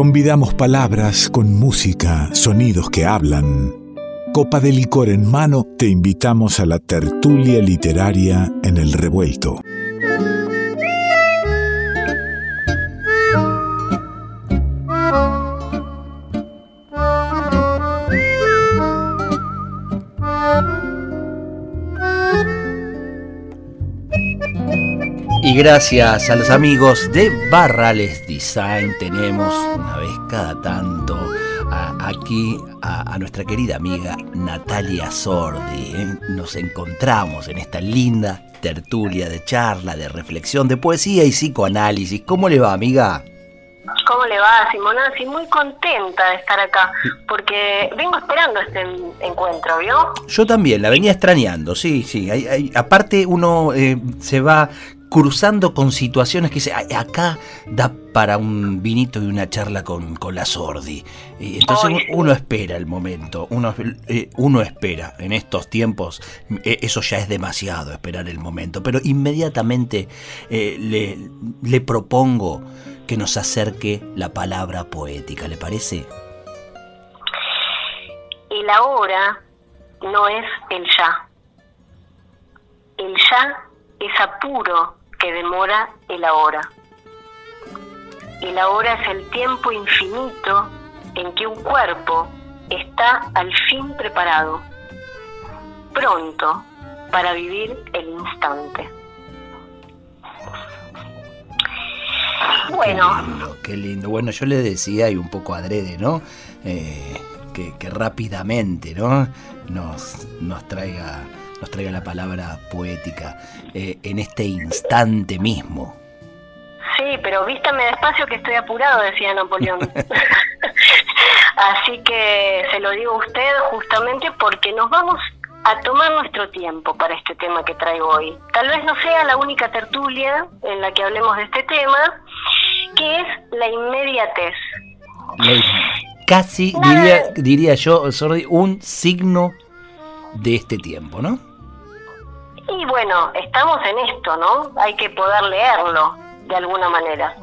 Convidamos palabras con música, sonidos que hablan. Copa de licor en mano, te invitamos a la tertulia literaria en el revuelto. Y gracias a los amigos de Barrales Design tenemos cada tanto aquí a, nuestra querida amiga Natalia Sordi. ¿eh? Nos encontramos en esta linda tertulia de charla, de reflexión, de poesía y psicoanálisis. ¿Cómo le va, amiga? ¿Cómo le va, Simona? Sí, muy contenta de estar acá, porque vengo esperando este encuentro, ¿vio? Yo también, la venía extrañando, sí, sí. aparte uno eh, se va cruzando con situaciones que dice, acá da para un vinito y una charla con, con la Sordi. Y entonces uno espera el momento, uno, eh, uno espera. En estos tiempos eh, eso ya es demasiado, esperar el momento. Pero inmediatamente eh, le, le propongo que nos acerque la palabra poética, ¿le parece? El ahora no es el ya. El ya es apuro que demora el ahora. El ahora es el tiempo infinito en que un cuerpo está al fin preparado, pronto para vivir el instante. Bueno. Qué lindo, Bueno, yo le decía, y un poco adrede, ¿no? Eh, que, que, rápidamente, ¿no? Nos, nos traiga nos traiga la palabra poética eh, en este instante mismo. Sí, pero vístame despacio que estoy apurado, decía Napoleón. Así que se lo digo a usted justamente porque nos vamos a tomar nuestro tiempo para este tema que traigo hoy. Tal vez no sea la única tertulia en la que hablemos de este tema, que es la inmediatez. casi diría, diría yo, Sordi, un signo de este tiempo, ¿no? Y bueno, estamos en esto, ¿no? Hay que poder leerlo de alguna manera.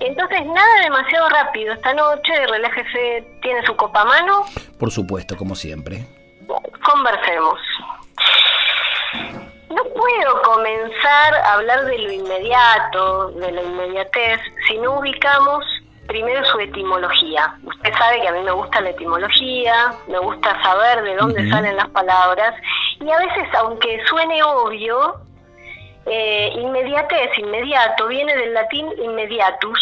Entonces, nada demasiado rápido. Esta noche, relájese, ¿tiene su copa a mano? Por supuesto, como siempre. Conversemos. No puedo comenzar a hablar de lo inmediato, de la inmediatez, si no ubicamos primero su etimología. Usted sabe que a mí me gusta la etimología, me gusta saber de dónde salen las palabras y a veces, aunque suene obvio, eh, inmediatez, inmediato, viene del latín immediatus,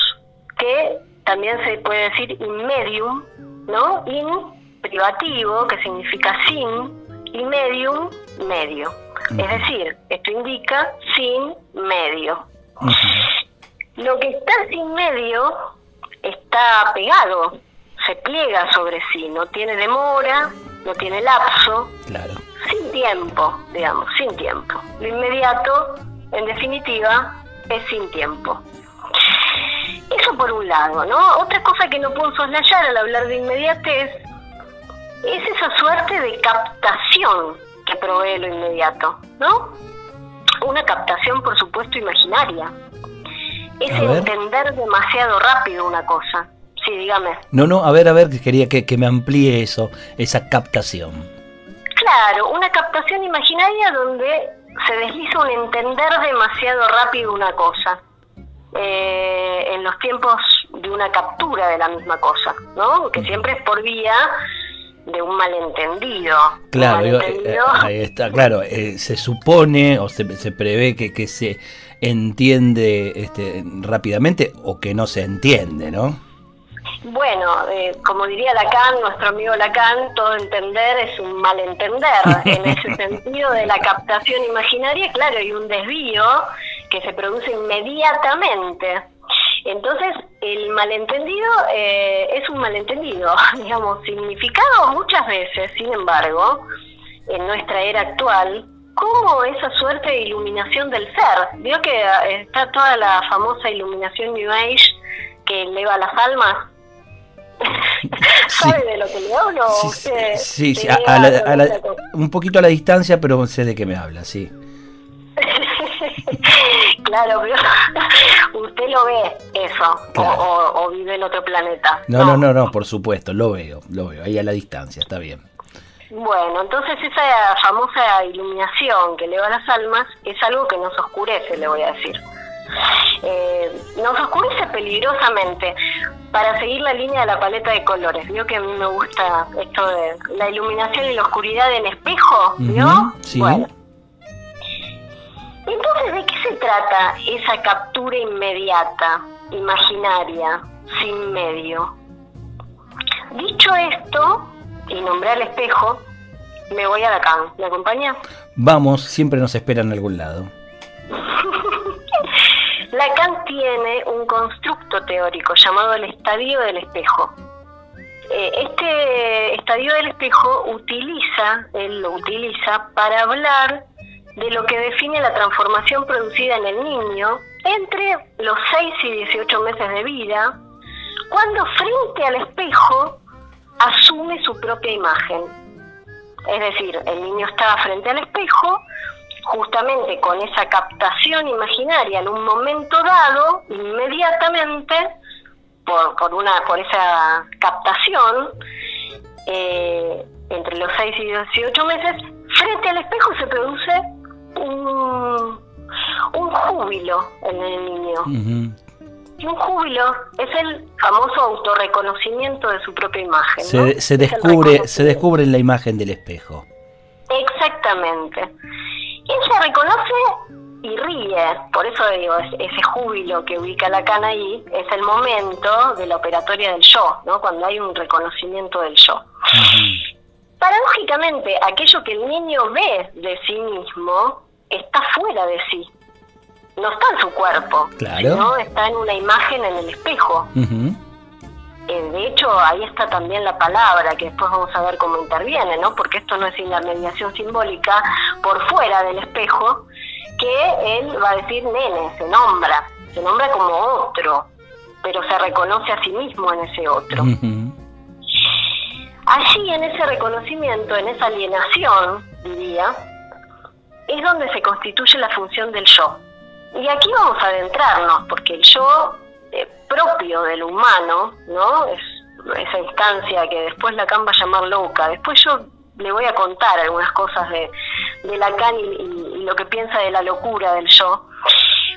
que también se puede decir inmedium, ¿no? In, privativo, que significa sin, y medium, medio. Es decir, esto indica sin medio. Lo que está sin medio está pegado, se pliega sobre sí, no tiene demora, no tiene lapso. Claro sin tiempo, digamos, sin tiempo. Lo inmediato, en definitiva, es sin tiempo. Eso por un lado, ¿no? Otra cosa que no puedo soslayar al hablar de inmediatez es esa suerte de captación que provee lo inmediato, ¿no? Una captación, por supuesto, imaginaria. Es entender demasiado rápido una cosa. Sí, dígame. No, no, a ver, a ver, quería que, que me amplíe eso, esa captación. Claro, una captación imaginaria donde se desliza un entender demasiado rápido una cosa. Eh, en los tiempos de una captura de la misma cosa, ¿no? Que siempre es por vía de un malentendido. Claro, eh, ahí está, claro, eh, se supone o se, se prevé que, que se entiende este, rápidamente o que no se entiende, ¿no? Bueno, eh, como diría Lacan, nuestro amigo Lacan, todo entender es un malentender. En ese sentido de la captación imaginaria, claro, hay un desvío que se produce inmediatamente. Entonces, el malentendido eh, es un malentendido, digamos, significado muchas veces, sin embargo, en nuestra era actual, como esa suerte de iluminación del ser. Vio que eh, está toda la famosa iluminación New Age que eleva las almas ¿Sabe de lo que le hablo? Sí, sí, un poquito a la distancia, pero sé de qué me habla, sí. Claro, pero usted lo ve eso, o, vive en otro planeta. No, no, no, no, por supuesto, lo veo, lo veo, ahí a la distancia, está bien. Bueno, entonces esa famosa iluminación que eleva las almas es algo que nos oscurece, le voy a decir. Eh, nos oscurece peligrosamente para seguir la línea de la paleta de colores. Vio que a mí me gusta esto de la iluminación y la oscuridad en espejo, ¿vio? sí. Entonces, ¿de qué se trata esa captura inmediata, imaginaria, sin medio? Dicho esto, y nombré al espejo, me voy a Lacan. ¿Me acompaña? Vamos, siempre nos espera en algún lado. Lacan tiene un constructo teórico llamado el estadio del espejo. Eh, este estadio del espejo utiliza, él lo utiliza para hablar de lo que define la transformación producida en el niño entre los 6 y 18 meses de vida, cuando frente al espejo asume su propia imagen. Es decir, el niño está frente al espejo, justamente con esa captación imaginaria en un momento dado, inmediatamente, por, por, una, por esa captación, eh, entre los 6 y 18 meses, frente al espejo se produce un, un júbilo en el niño. Y un júbilo es el famoso autorreconocimiento de su propia imagen. Se, se descubre, se descubre en la imagen del espejo. Exactamente. Él se reconoce y ríe, por eso digo, ese júbilo que ubica Lacan ahí es el momento de la operatoria del yo, ¿no? cuando hay un reconocimiento del yo. Paradójicamente, aquello que el niño ve de sí mismo está fuera de sí, no está en su cuerpo, claro. está en una imagen en el espejo. Eh, de hecho, ahí está también la palabra, que después vamos a ver cómo interviene, ¿no? Porque esto no es la mediación simbólica por fuera del espejo, que él va a decir nene, se nombra, se nombra como otro, pero se reconoce a sí mismo en ese otro. Allí, en ese reconocimiento, en esa alienación, diría, es donde se constituye la función del yo. Y aquí vamos a adentrarnos, porque el yo eh, propio del humano, ¿no? Es esa instancia que después Lacan va a llamar loca. Después yo le voy a contar algunas cosas de, de Lacan y, lo que piensa de la locura del yo.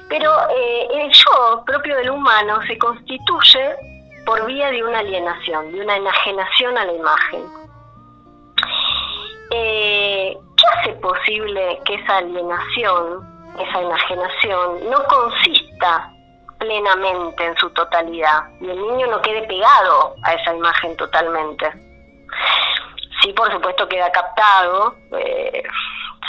Pero eh, el yo propio del humano se constituye por vía de una alienación, de una enajenación a la imagen. Eh, ¿Qué hace posible que esa alienación esa enajenación no consista plenamente en su totalidad y el niño no quede pegado a esa imagen totalmente. Sí, por supuesto queda captado, eh,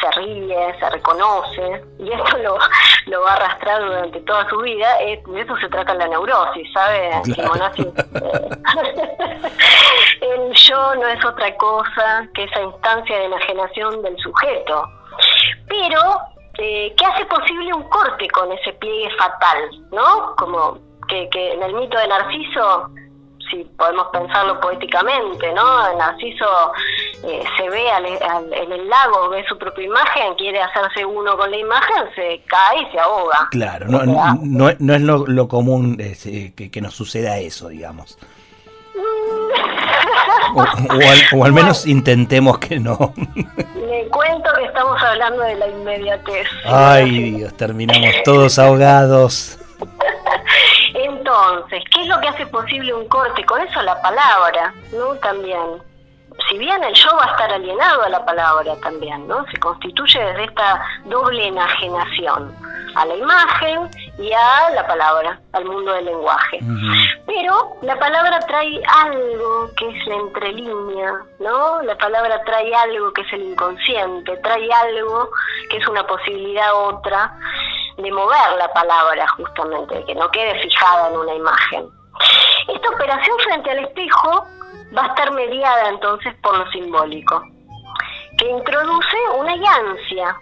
se ríe, se reconoce, y esto lo, lo va a arrastrar durante toda su vida. de eso se trata la neurosis, ¿sabe? el yo no es otra cosa que esa instancia de enajenación del sujeto. Pero eh, que hace posible un corte con ese pliegue fatal, ¿no? Como que, en el mito de Narciso, si podemos pensarlo poéticamente, ¿no? Narciso eh, se ve en el lago, ve su propia imagen, quiere hacerse uno con la imagen, se cae y se ahoga. Claro, no, no, no, es lo, común eh, que, que nos suceda eso, digamos. O, al, menos intentemos que no. Cuento que estamos hablando de la inmediatez. Ay, Dios, terminamos todos ahogados. Entonces, ¿qué es lo que hace posible un corte? Con eso la palabra, ¿no? También. Si bien el yo va a estar alienado a la palabra también, ¿no? Se constituye desde esta doble enajenación a la imagen y a la palabra, al mundo del lenguaje. Pero la palabra trae algo que es la entrelínea, ¿no? La palabra trae algo que es el inconsciente, trae algo que es una posibilidad otra de mover la palabra justamente, que no quede fijada en una imagen. Esta operación frente al espejo va a estar mediada entonces por lo simbólico, que introduce una llancia,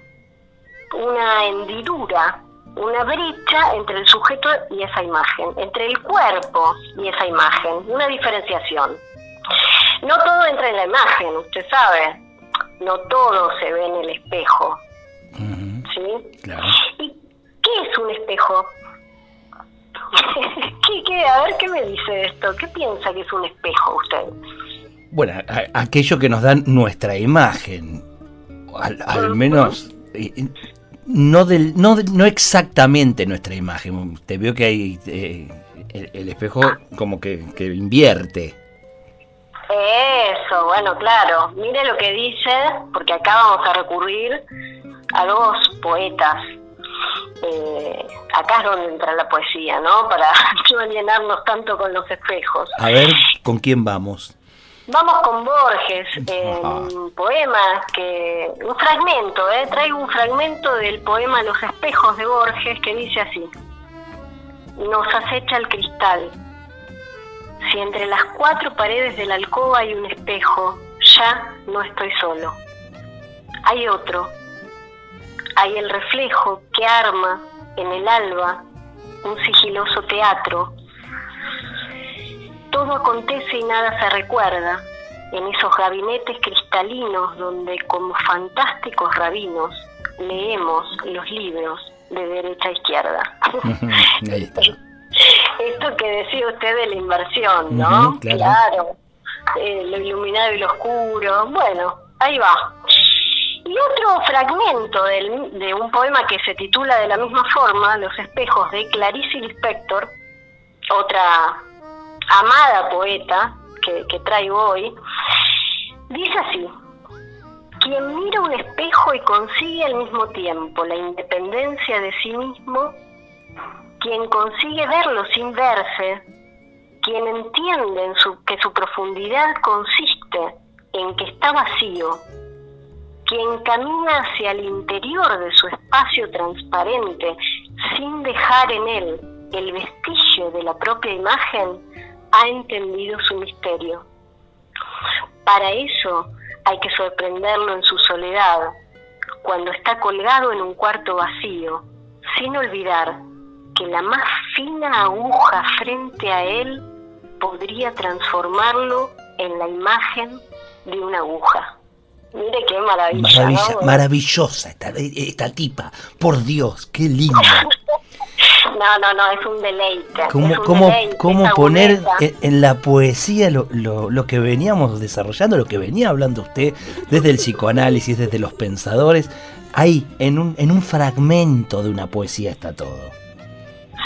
una hendidura una brecha entre el sujeto y esa imagen, entre el cuerpo y esa imagen, una diferenciación. No todo entra en la imagen, usted sabe, no todo se ve en el espejo. ¿Sí? Claro. ¿Y ¿Qué es un espejo? ¿Qué, qué? A ver, ¿qué me dice esto? ¿Qué piensa que es un espejo usted? Bueno, aquello que nos dan nuestra imagen, al, menos eh, no, del, no, no exactamente nuestra imagen. Te veo que hay eh, el, espejo como que, que invierte. Eso, bueno, claro. Mire lo que dice, porque acá vamos a recurrir a dos poetas. Eh, acá es donde entra la poesía, ¿no? Para no llenarnos tanto con los espejos. A ver, ¿con quién vamos? Vamos con Borges, un poema que. Un fragmento, ¿eh? Traigo un fragmento del poema Los espejos de Borges que dice así: Nos acecha el cristal si entre las cuatro paredes de la alcoba hay un espejo, ya no estoy solo. Hay otro. Hay el reflejo que arma en el alba un sigiloso teatro. Todo acontece y nada se recuerda en esos gabinetes cristalinos donde como fantásticos rabinos leemos los libros de derecha a izquierda. Esto que decía usted de la inversión, ¿no? claro. Eh, lo iluminado y lo oscuro. Bueno, ahí va. Y otro fragmento de un poema que se titula de la misma forma, Los espejos de Clarice Lispector, otra amada poeta que, traigo hoy, dice así, quien mira un espejo y consigue al mismo tiempo la independencia de sí mismo, quien consigue verlo sin verse, quien entiende que su profundidad consiste en que está vacío, quien camina hacia el interior de su espacio transparente sin dejar en él el vestigio de la propia imagen, ha entendido su misterio. Para eso hay que sorprenderlo en su soledad, cuando está colgado en un cuarto vacío, sin olvidar que la más fina aguja frente a él podría transformarlo en la imagen de una aguja. Mire qué maravilla. Maravillosa esta, esta tipa. Por Dios, qué linda. No, no, no, es un deleite. ¿Cómo, poner en, la poesía lo, lo, lo, que veníamos desarrollando, lo que venía hablando usted desde el psicoanálisis, desde los pensadores? Ahí, en un, en un fragmento de una poesía está todo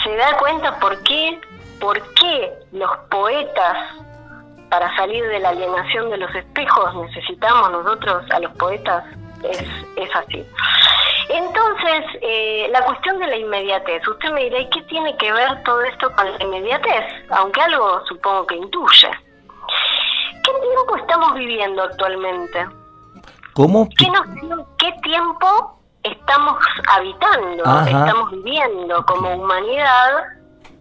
se da cuenta por qué, por qué los poetas, para salir de la alienación de los espejos, necesitamos nosotros a los poetas, es, es así. Entonces, eh, la cuestión de la inmediatez, usted me dirá, ¿y qué tiene que ver todo esto con la inmediatez? Aunque algo supongo que intuye. ¿Qué tiempo estamos viviendo actualmente? ¿Cómo? ¿Qué, ¿Qué tiempo estamos habitando, estamos viviendo como humanidad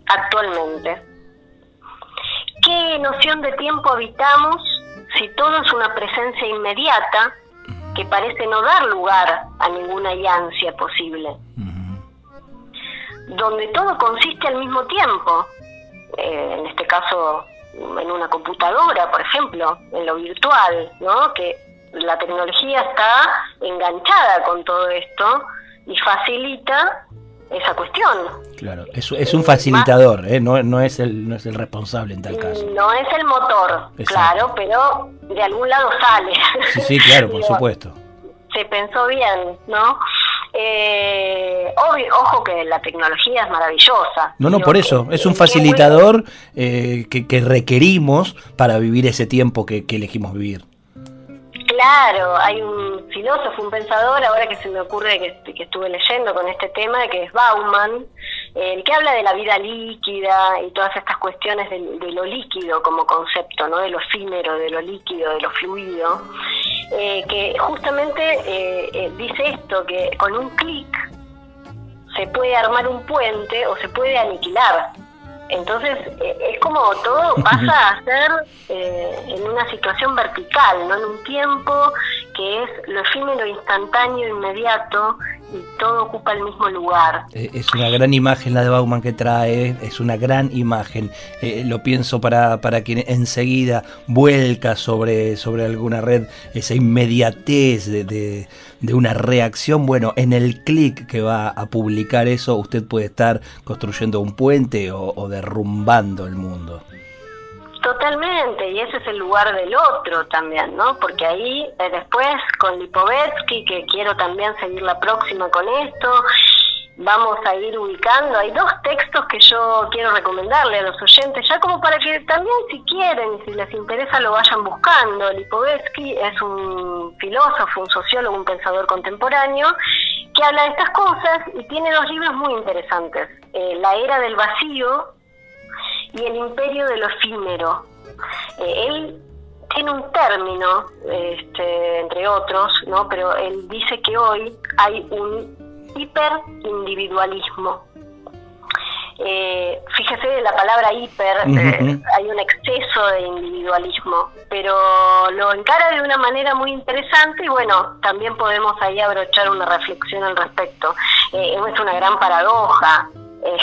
actualmente. ¿Qué noción de tiempo habitamos si todo es una presencia inmediata que parece no dar lugar a ninguna ansia posible? Donde todo consiste al mismo tiempo, eh, en este caso en una computadora, por ejemplo, en lo virtual, ¿no? Que la tecnología está enganchada con todo esto y facilita esa cuestión. Claro, es, es un facilitador, ¿eh? no, no, es el, no es el responsable en tal caso. No es el motor, claro, pero de algún lado sale. Sí, sí, claro, por supuesto. Se pensó bien, ¿no? Eh, ojo que la tecnología es maravillosa. No, no, por eso, es un facilitador eh, que, que, requerimos para vivir ese tiempo que, que elegimos vivir. Claro, hay un filósofo, un pensador, ahora que se me ocurre que, estuve leyendo con este tema, que es Bauman, el que habla de la vida líquida y todas estas cuestiones de, lo líquido como concepto, ¿no? de lo efímero, de lo líquido, de lo fluido, eh, que justamente eh, eh, dice esto, que con un clic se puede armar un puente o se puede aniquilar entonces eh, es como todo pasa a ser eh, en una situación vertical, no en un tiempo que es lo efímero, instantáneo, inmediato, todo ocupa el mismo lugar. Eh, es una gran imagen la de Bauman que trae, es una gran imagen. Eh, lo pienso para, para quien enseguida vuelca sobre, sobre alguna red esa inmediatez de, de, una reacción. Bueno, en el clic que va a publicar eso, usted puede estar construyendo un puente o, o derrumbando el mundo. Totalmente, y ese es el lugar del otro también, ¿no? Porque ahí eh, después con Lipovetsky, que quiero también seguir la próxima con esto, vamos a ir ubicando. Hay dos textos que yo quiero recomendarle a los oyentes, ya como para que también si quieren, si les interesa, lo vayan buscando. Lipovetsky es un filósofo, un sociólogo, un pensador contemporáneo que habla de estas cosas y tiene dos libros muy interesantes. Eh, la era del vacío y el imperio de lo efímero. Eh, él tiene un término, este, entre otros, ¿no? pero él dice que hoy hay un hiperindividualismo. Eh, fíjese la palabra hiper, eh, hay un exceso de individualismo, pero lo encara de una manera muy interesante y bueno, también podemos ahí abrochar una reflexión al respecto. es una gran paradoja eh,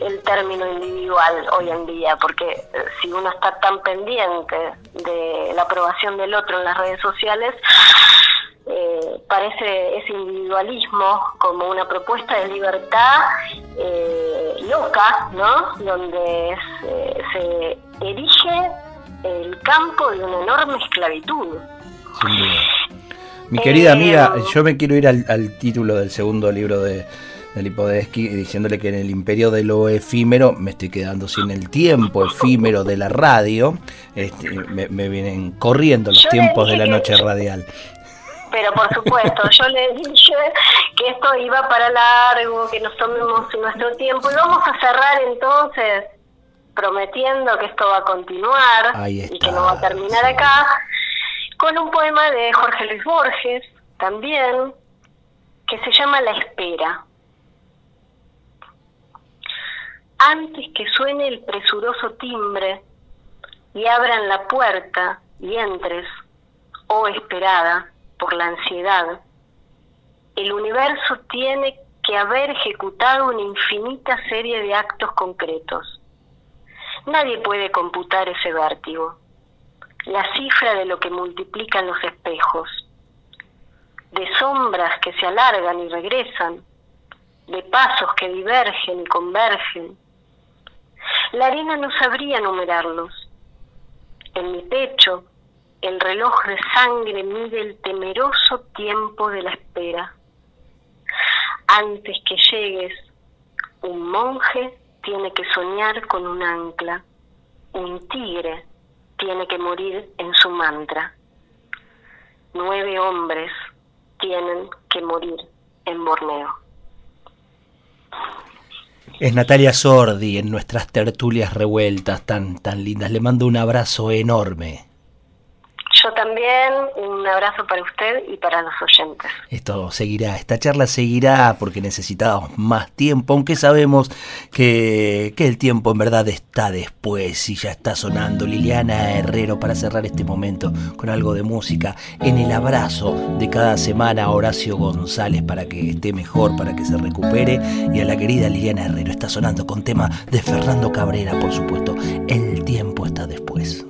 el término individual hoy en día, porque eh, si uno está tan pendiente de la aprobación del otro en las redes sociales, eh, parece ese individualismo como una propuesta de libertad loca, ¿no? Donde se erige el campo de una enorme esclavitud. Mi querida amiga, yo me quiero ir al título del segundo libro de, de Lipodesky diciéndole que en el imperio de lo efímero me estoy quedando sin el tiempo efímero de la radio. Este, me, vienen corriendo los tiempos de la noche radial. Pero por supuesto, yo le dije que esto iba para largo, que nos tomemos nuestro tiempo y vamos a cerrar entonces prometiendo que esto va a continuar y que no va a terminar acá, con un poema de Jorge Luis Borges también, que se llama La Espera. Antes que suene el presuroso timbre y abran la puerta y entres, oh esperada por la ansiedad, el universo tiene que haber ejecutado una infinita serie de actos concretos. Nadie puede computar ese vértigo, la cifra de lo que multiplican los espejos, de sombras que se alargan y regresan, de pasos que divergen y convergen, la arena no sabría numerarlos. En mi pecho, el reloj de sangre mide el temeroso tiempo de la espera. Antes que llegues, un monje tiene que soñar con un ancla. Un tigre tiene que morir en su mantra. Nueve hombres tienen que morir en Borneo. Es Natalia Sordi en nuestras tertulias revueltas tan, tan lindas. Le mando un abrazo enorme. Yo también, un abrazo para usted y para los oyentes. Esto seguirá, esta charla seguirá porque necesitamos más tiempo, aunque sabemos que, que el tiempo en verdad está después y ya está sonando Liliana Herrero para cerrar este momento con algo de música. En el abrazo de cada semana Horacio González para que esté mejor, para que se recupere y a la querida Liliana Herrero está sonando con tema de Fernando Cabrera, por supuesto. El tiempo está después.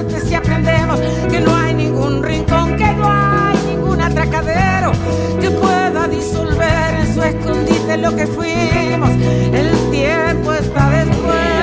Si aprendemos que no hay ningún rincón, que no hay ningún atracadero que pueda disolver en su escondite lo que fuimos. El tiempo está después.